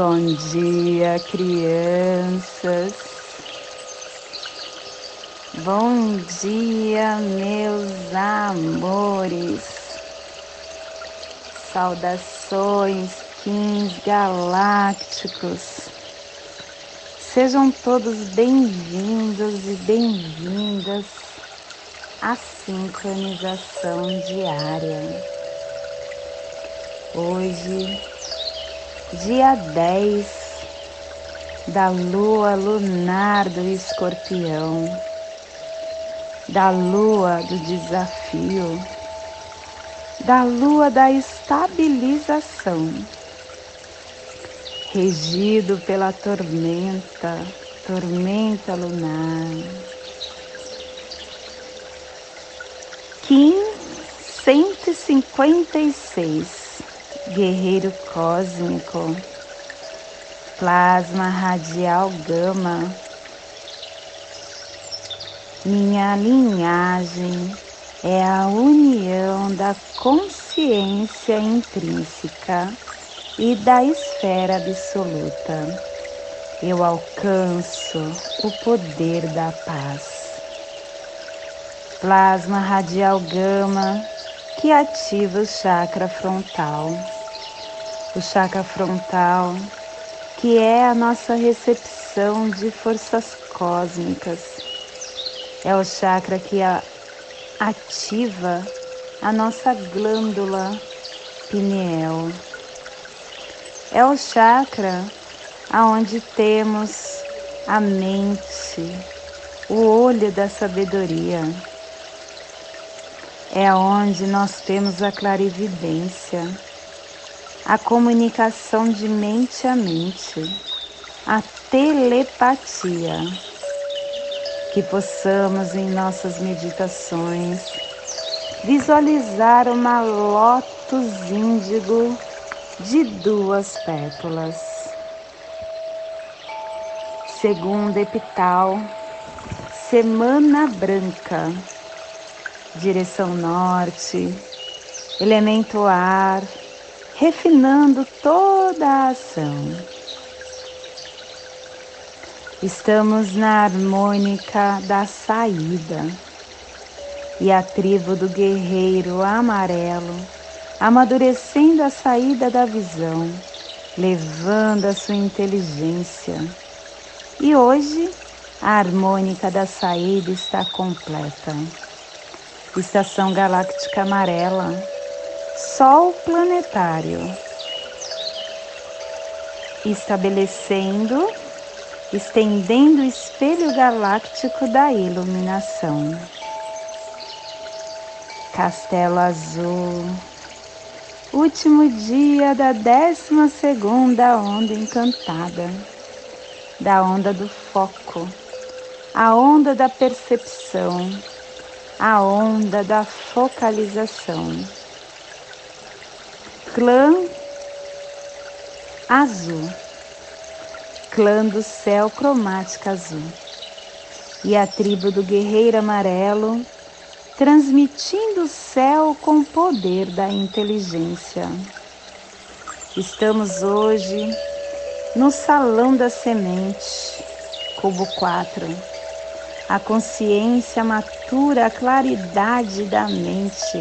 Bom dia, crianças. Bom dia, meus amores. Saudações, quins galácticos. Sejam todos bem-vindos e bem-vindas à sincronização diária. Hoje, dia 10 da lua lunar do escorpião, da lua do desafio, da lua da estabilização, regido pela tormenta, tormenta lunar. Kim 156 guerreiro cósmico, plasma radial gama, minha linhagem é a união da consciência intrínseca e da esfera absoluta. Eu alcanço o poder da paz. Plasma radial gama que ativa o chakra frontal o chakra frontal, que é a nossa recepção de forças cósmicas. É o chakra que ativa a nossa glândula pineal. É o chakra aonde temos a mente, o olho da sabedoria. É onde nós temos a clarividência a comunicação de mente a mente, a telepatia, que possamos em nossas meditações visualizar uma lótus índigo de duas pétalas. Segundo epital, semana branca, direção norte, elemento ar, refinando toda a ação. Estamos na harmônica da saída e a tribo do guerreiro amarelo amadurecendo a saída da visão, levando a sua inteligência. E hoje a harmônica da saída está completa. Estação galáctica amarela Sol planetário, estabelecendo, estendendo o espelho galáctico da iluminação. Castelo Azul, último dia da décima segunda onda encantada, da onda do foco, a onda da percepção, a onda da focalização clã azul, clã do céu cromática azul, e a tribo do guerreiro amarelo, transmitindo o céu com o poder da inteligência. Estamos hoje no Salão da Semente, Cubo 4. A consciência matura a claridade da mente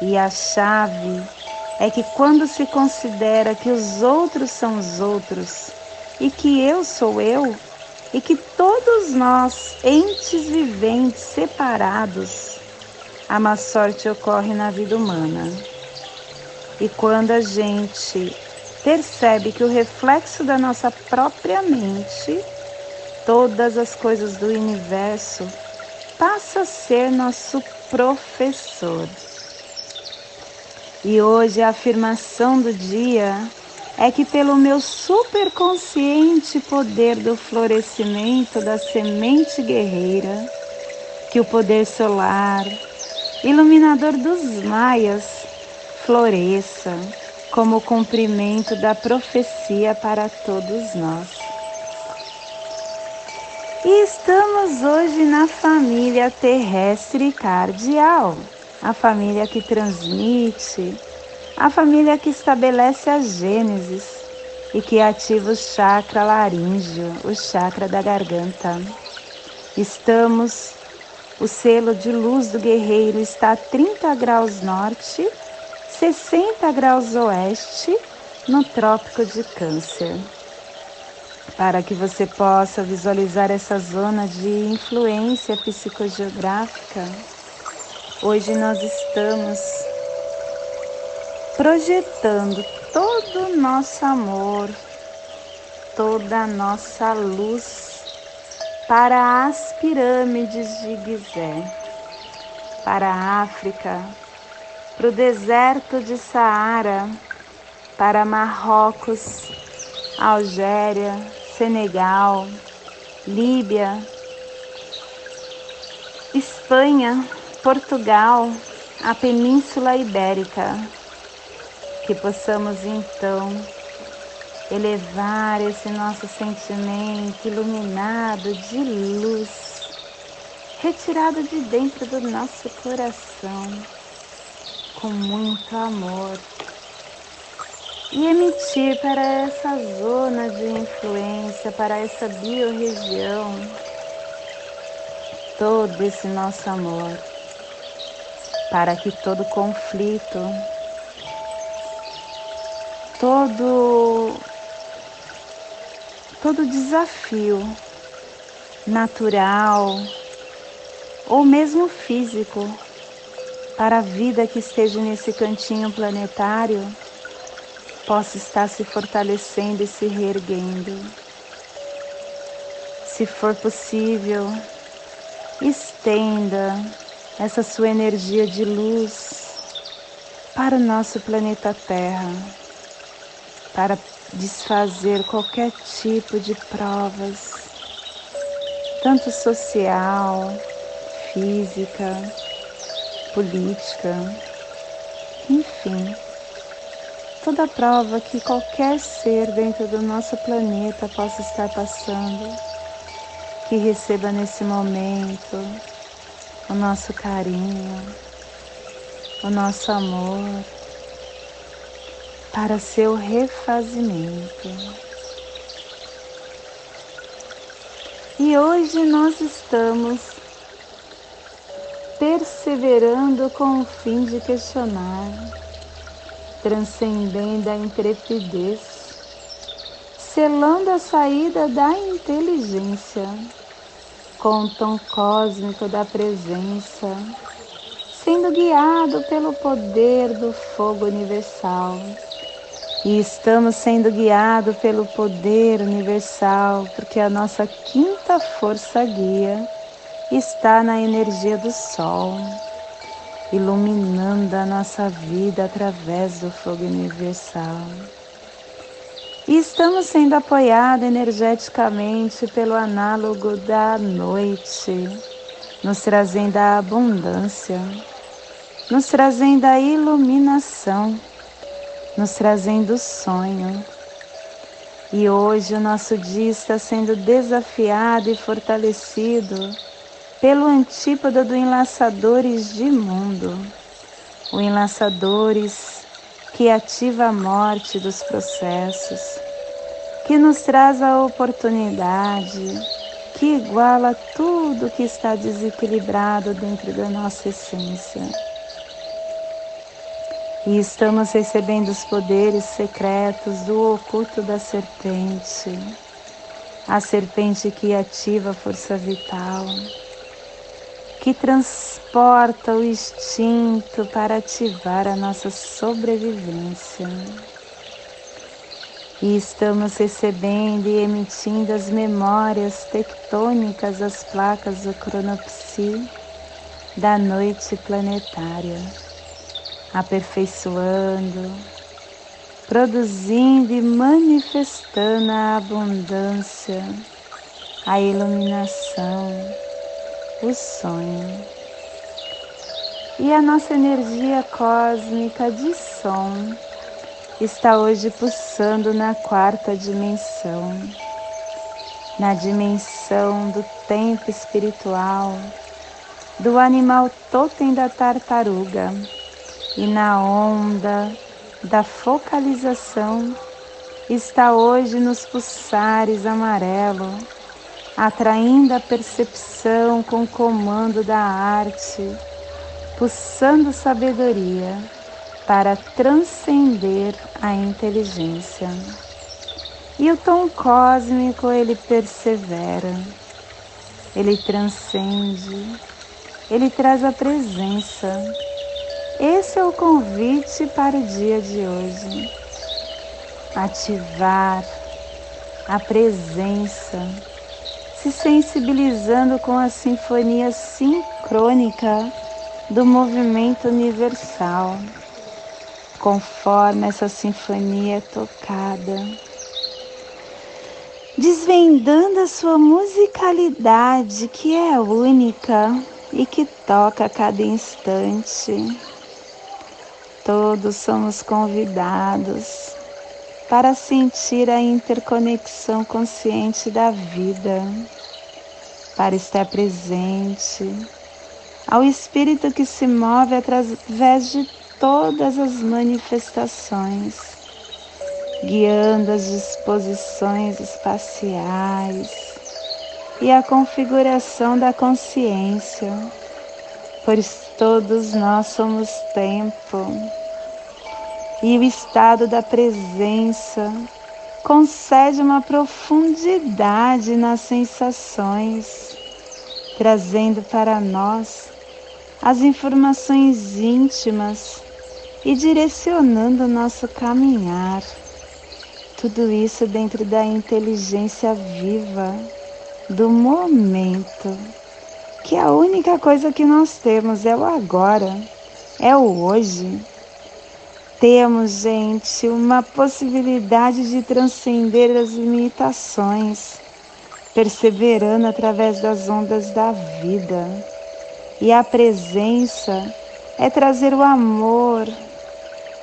e a chave é que quando se considera que os outros são os outros e que eu sou eu, e que todos nós, entes viventes separados, a má sorte ocorre na vida humana. E quando a gente percebe que o reflexo da nossa própria mente, todas as coisas do universo, passa a ser nosso professor. E hoje a afirmação do dia é que pelo meu superconsciente poder do florescimento da semente guerreira, que o poder solar, iluminador dos maias, floresça como cumprimento da profecia para todos nós. E estamos hoje na família terrestre cardial a família que transmite, a família que estabelece a Gênesis, e que ativa o chakra laríngeo, o chakra da garganta. Estamos, o selo de luz do guerreiro está a 30 graus norte, 60 graus oeste, no Trópico de Câncer. Para que você possa visualizar essa zona de influência psicogeográfica, hoje nós estamos projetando todo o nosso amor, toda a nossa luz para as pirâmides de Gizé, para a África, para o deserto de Saara, para Marrocos, Algéria, Senegal, Líbia, Espanha, Portugal, a Península Ibérica. Que possamos então elevar esse nosso sentimento iluminado de luz, retirado de dentro do nosso coração, com muito amor, e emitir para essa zona de influência, para essa biorregião, todo esse nosso amor, para que todo conflito todo todo desafio natural ou mesmo físico para a vida que esteja nesse cantinho planetário possa estar se fortalecendo e se reerguendo. Se for possível, estenda essa sua energia de luz para o nosso planeta Terra para desfazer qualquer tipo de provas, tanto social, física, política, enfim, toda prova que qualquer ser dentro do nosso planeta possa estar passando, que receba nesse momento o nosso carinho, o nosso amor para seu refazimento. E hoje nós estamos perseverando com o fim de questionar, transcendendo a intrepidez, selando a saída da inteligência, com o tom cósmico da presença, sendo guiado pelo poder do fogo universal e estamos sendo guiados pelo poder universal, porque a nossa quinta força guia está na energia do Sol, iluminando a nossa vida através do fogo universal. E estamos sendo apoiados energeticamente pelo análogo da noite, nos trazendo a abundância, nos trazendo a iluminação nos trazendo sonho. E hoje o nosso dia está sendo desafiado e fortalecido pelo antípoda do Enlaçadores de Mundo. O Enlaçadores que ativa a morte dos processos, que nos traz a oportunidade, que iguala tudo que está desequilibrado dentro da nossa essência. E estamos recebendo os poderes secretos do oculto da serpente, a serpente que ativa a força vital, que transporta o instinto para ativar a nossa sobrevivência. E estamos recebendo e emitindo as memórias tectônicas das placas do cronopsi da noite planetária aperfeiçoando, produzindo e manifestando a abundância, a iluminação, o sonho. E a nossa energia cósmica de som está hoje pulsando na quarta dimensão, na dimensão do tempo espiritual, do animal totem da tartaruga e na onda da focalização está hoje nos pulsares amarelo, atraindo a percepção com o comando da arte, pulsando sabedoria para transcender a inteligência. E o tom cósmico ele persevera, ele transcende, ele traz a presença. Esse é o convite para o dia de hoje. Ativar a presença, se sensibilizando com a sinfonia sincrônica do movimento universal, conforme essa sinfonia é tocada desvendando a sua musicalidade que é única e que toca a cada instante. Todos somos convidados para sentir a interconexão consciente da vida, para estar presente ao espírito que se move através de todas as manifestações guiando as disposições espaciais e a configuração da consciência, pois todos nós somos tempo. E o estado da presença concede uma profundidade nas sensações, trazendo para nós as informações íntimas e direcionando o nosso caminhar. Tudo isso dentro da inteligência viva do momento, que a única coisa que nós temos é o agora, é o hoje. Temos, gente, uma possibilidade de transcender as limitações, perseverando através das ondas da vida. E a presença é trazer o amor,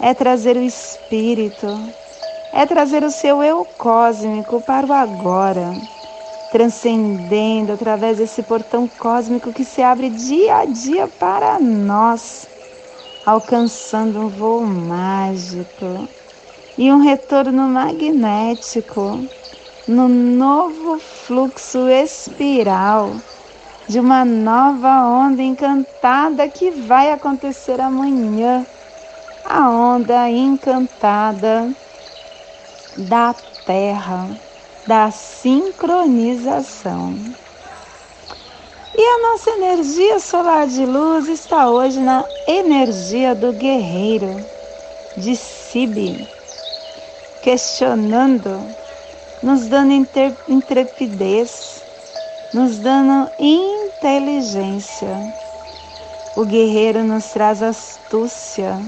é trazer o espírito, é trazer o seu eu cósmico para o agora, transcendendo através desse portão cósmico que se abre dia a dia para nós, alcançando um voo mágico e um retorno magnético no novo fluxo espiral de uma nova onda encantada que vai acontecer amanhã. A onda encantada da Terra, da sincronização. E a nossa energia solar de luz está hoje na energia do guerreiro, de Sibi, questionando, nos dando intrepidez, nos dando inteligência. O guerreiro nos traz astúcia,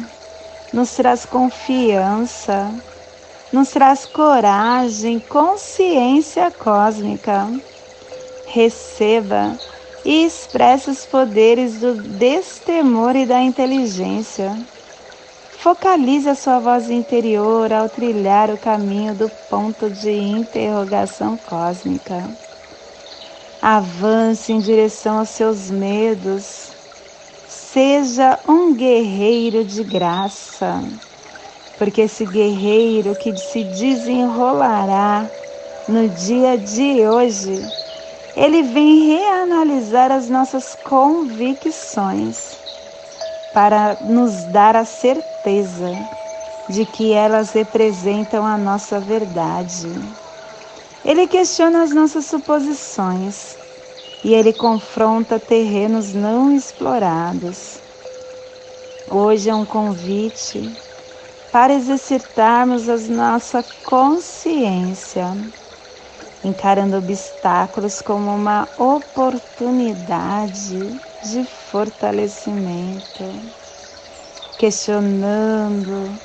nos traz confiança, nos traz coragem, consciência cósmica. Receba e expresse os poderes do destemor e da inteligência. Focalize a sua voz interior ao trilhar o caminho do ponto de interrogação cósmica. Avance em direção aos seus medos. Seja um guerreiro de graça porque esse guerreiro que se desenrolará no dia de hoje, ele vem reanalisar as nossas convicções para nos dar a certeza de que elas representam a nossa verdade. Ele questiona as nossas suposições e ele confronta terrenos não explorados. Hoje é um convite para exercitarmos a nossa consciência, encarando obstáculos como uma oportunidade de fortalecimento, questionando,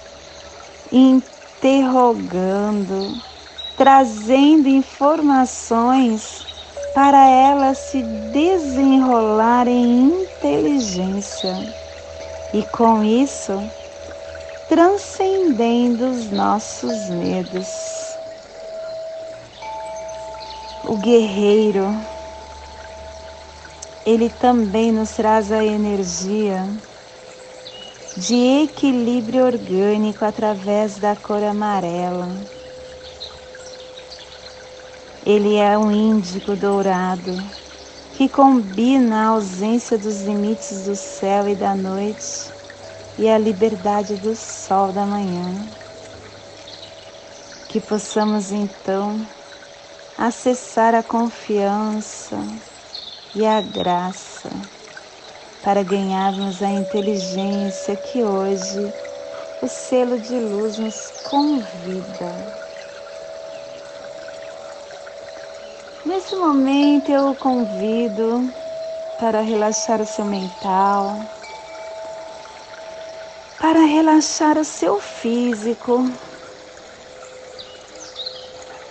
interrogando, trazendo informações para elas se desenrolar em inteligência. E com isso, transcendendo os nossos medos. O guerreiro, ele também nos traz a energia de equilíbrio orgânico através da cor amarela, Ele é um índigo dourado que combina a ausência dos limites do céu e da noite e a liberdade do sol da manhã. Que possamos então acessar a confiança e a graça para ganharmos a inteligência que hoje o selo de luz nos convida. Nesse momento eu o convido para relaxar o seu mental, para relaxar o seu físico,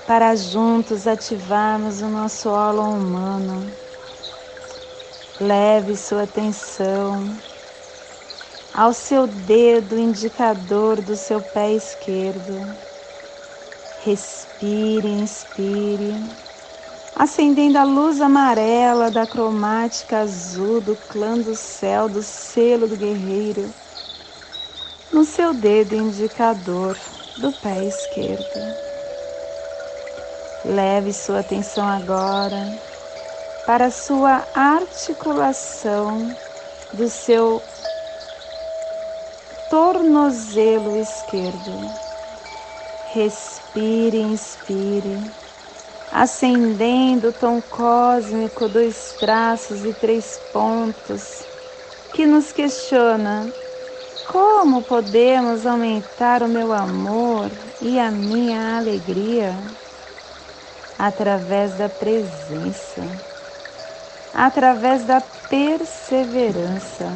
para juntos ativarmos o nosso holo humano. Leve sua atenção ao seu dedo indicador do seu pé esquerdo. Respire, inspire acendendo a luz amarela da cromática azul do clã do céu, do selo do guerreiro, no seu dedo indicador do pé esquerdo. Leve sua atenção agora para a sua articulação do seu tornozelo esquerdo. Respire, inspire acendendo o tom cósmico dos traços e três pontos, que nos questiona como podemos aumentar o meu amor e a minha alegria através da presença, através da perseverança.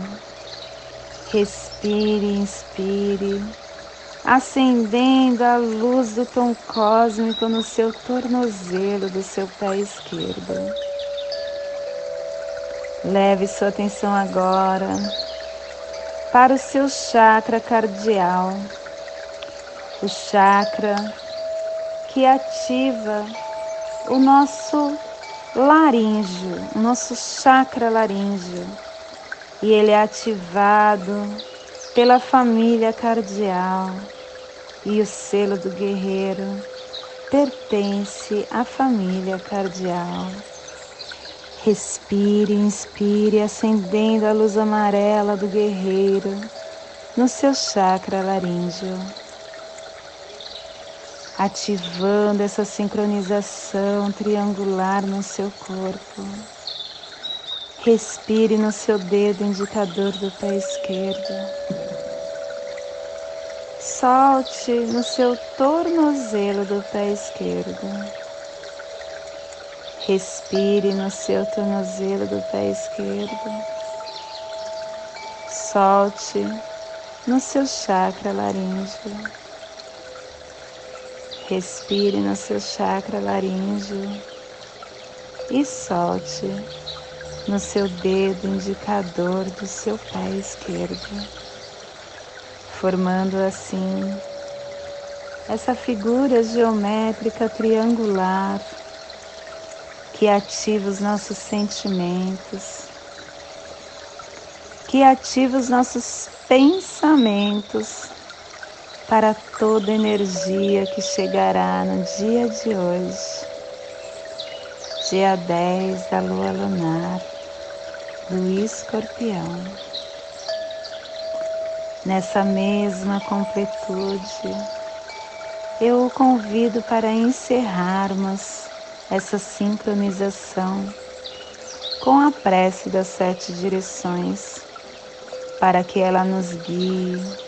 Respire, inspire acendendo a luz do tom cósmico no seu tornozelo do seu pé esquerdo. Leve sua atenção agora para o seu chakra cardial, o chakra que ativa o nosso laríngeo, o nosso chakra laríngeo, e ele é ativado pela família cardial e o selo do guerreiro pertence à família cardial. Respire, inspire, acendendo a luz amarela do guerreiro no seu chakra laríngeo, ativando essa sincronização triangular no seu corpo. Respire no seu dedo indicador do pé esquerdo solte no seu tornozelo do pé esquerdo. Respire no seu tornozelo do pé esquerdo. Solte no seu chakra laríngeo. Respire no seu chakra laríngeo e solte no seu dedo indicador do seu pé esquerdo formando assim essa figura geométrica triangular que ativa os nossos sentimentos, que ativa os nossos pensamentos para toda energia que chegará no dia de hoje, dia 10 da lua lunar do escorpião. Nessa mesma completude, eu o convido para encerrarmos essa sincronização com a prece das sete direções, para que ela nos guie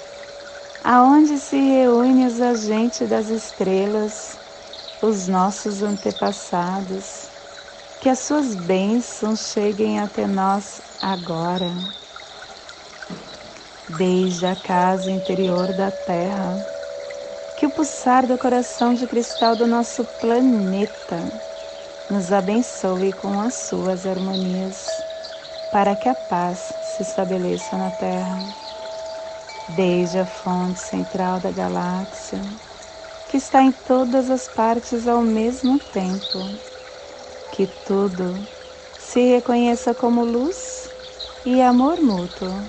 aonde se reúnem os agentes das estrelas, os nossos antepassados, que as suas bênçãos cheguem até nós agora, desde a casa interior da Terra, que o pulsar do coração de cristal do nosso planeta nos abençoe com as suas harmonias, para que a paz se estabeleça na Terra, desde a fonte central da galáxia, que está em todas as partes ao mesmo tempo, que tudo se reconheça como luz e amor mútuo,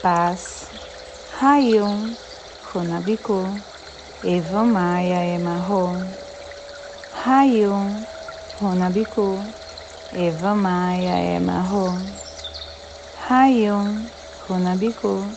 paz, Rayum, Runabiku, Eva Maia Emarro, Rayum, Runabiku, Eva Maia Emarro, Rayum, Runabiku,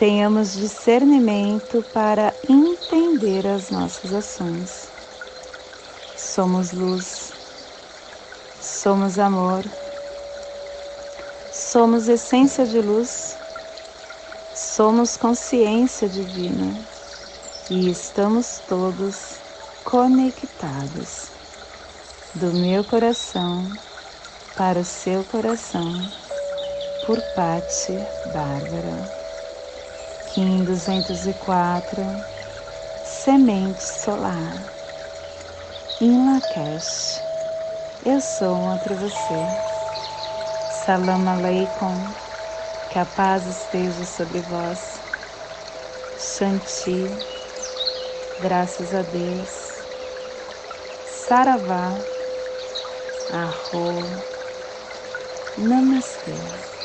tenhamos discernimento para entender as nossas ações. Somos luz, somos amor, somos essência de luz, somos consciência divina e estamos todos conectados do meu coração para o seu coração por Patti Bárbara. Kim 204 Semente Solar em Lakesh. Eu sou outro você. Salam Aleikum. Que a paz esteja sobre vós. Shanti. Graças a Deus. Saravá, Arro, Namastê.